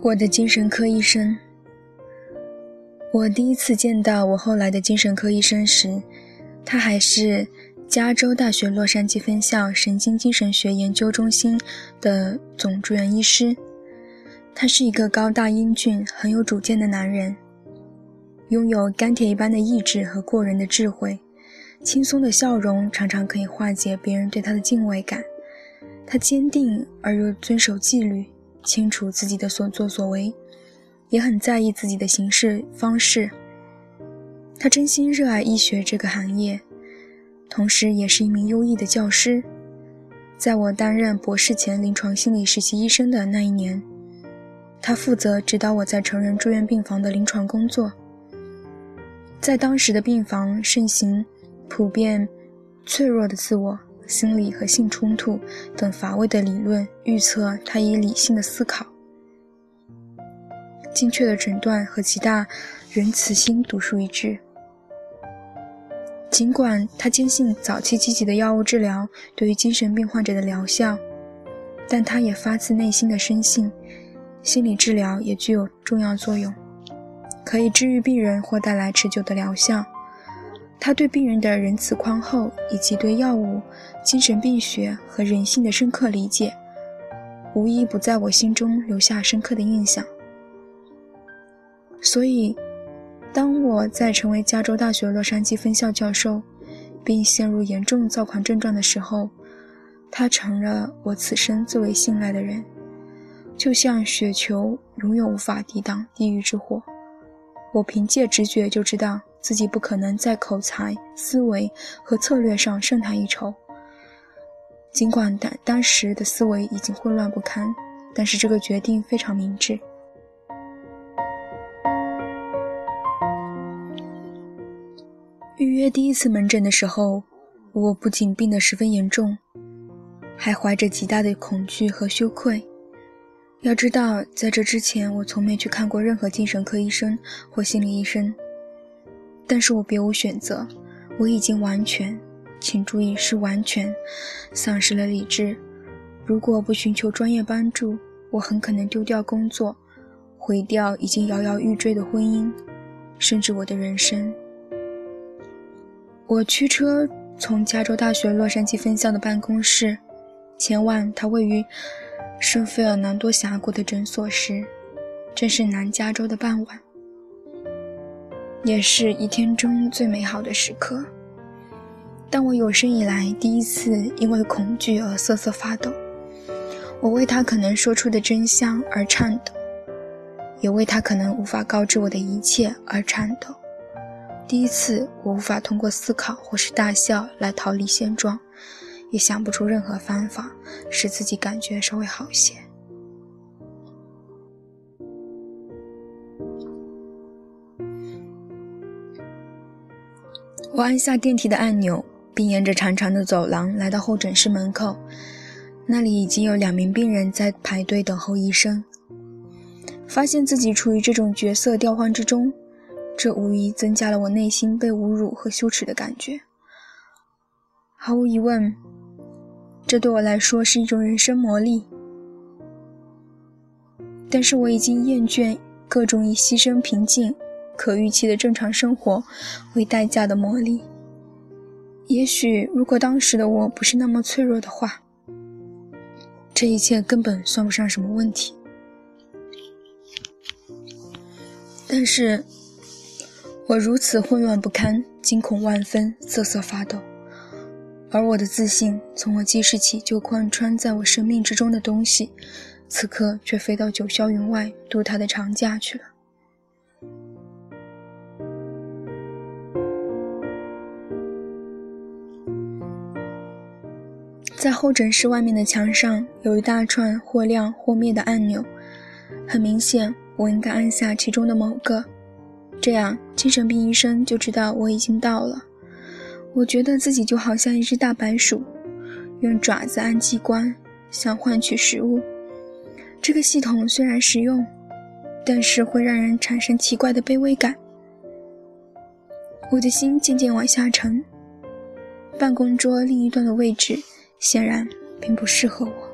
我的精神科医生。我第一次见到我后来的精神科医生时，他还是加州大学洛杉矶分校神经精神学研究中心的总住院医师。他是一个高大英俊、很有主见的男人，拥有钢铁一般的意志和过人的智慧，轻松的笑容常常可以化解别人对他的敬畏感。他坚定而又遵守纪律。清楚自己的所作所为，也很在意自己的行事方式。他真心热爱医学这个行业，同时也是一名优异的教师。在我担任博士前临床心理实习医生的那一年，他负责指导我在成人住院病房的临床工作。在当时的病房盛行普遍脆弱的自我。心理和性冲突等乏味的理论预测，他以理性的思考、精确的诊断和极大仁慈心独树一帜。尽管他坚信早期积极的药物治疗对于精神病患者的疗效，但他也发自内心的深信，心理治疗也具有重要作用，可以治愈病人或带来持久的疗效。他对病人的仁慈宽厚，以及对药物、精神病学和人性的深刻理解，无一不在我心中留下深刻的印象。所以，当我在成为加州大学洛杉矶分校教授，并陷入严重躁狂症状的时候，他成了我此生最为信赖的人，就像雪球永远无法抵挡地狱之火。我凭借直觉就知道。自己不可能在口才、思维和策略上胜他一筹。尽管当当时的思维已经混乱不堪，但是这个决定非常明智。预约第一次门诊的时候，我不仅病得十分严重，还怀着极大的恐惧和羞愧。要知道，在这之前，我从没去看过任何精神科医生或心理医生。但是我别无选择，我已经完全，请注意是完全丧失了理智。如果不寻求专业帮助，我很可能丢掉工作，毁掉已经摇摇欲坠的婚姻，甚至我的人生。我驱车从加州大学洛杉矶分校的办公室前往他位于圣费尔南多峡谷的诊所时，正是南加州的傍晚。也是一天中最美好的时刻。当我有生以来第一次因为恐惧而瑟瑟发抖，我为他可能说出的真相而颤抖，也为他可能无法告知我的一切而颤抖。第一次，我无法通过思考或是大笑来逃离现状，也想不出任何方法使自己感觉稍微好些。我按下电梯的按钮，并沿着长长的走廊来到候诊室门口。那里已经有两名病人在排队等候医生。发现自己处于这种角色调换之中，这无疑增加了我内心被侮辱和羞耻的感觉。毫无疑问，这对我来说是一种人生磨砺。但是我已经厌倦各种以牺牲平静。可预期的正常生活为代价的磨砺。也许，如果当时的我不是那么脆弱的话，这一切根本算不上什么问题。但是，我如此混乱不堪，惊恐万分，瑟瑟发抖，而我的自信，从我记事起就贯穿在我生命之中的东西，此刻却飞到九霄云外度他的长假去了。在候诊室外面的墙上有一大串或亮或灭的按钮，很明显，我应该按下其中的某个，这样精神病医生就知道我已经到了。我觉得自己就好像一只大白鼠，用爪子按机关，想换取食物。这个系统虽然实用，但是会让人产生奇怪的卑微感。我的心渐渐往下沉。办公桌另一端的位置显然并不适合我。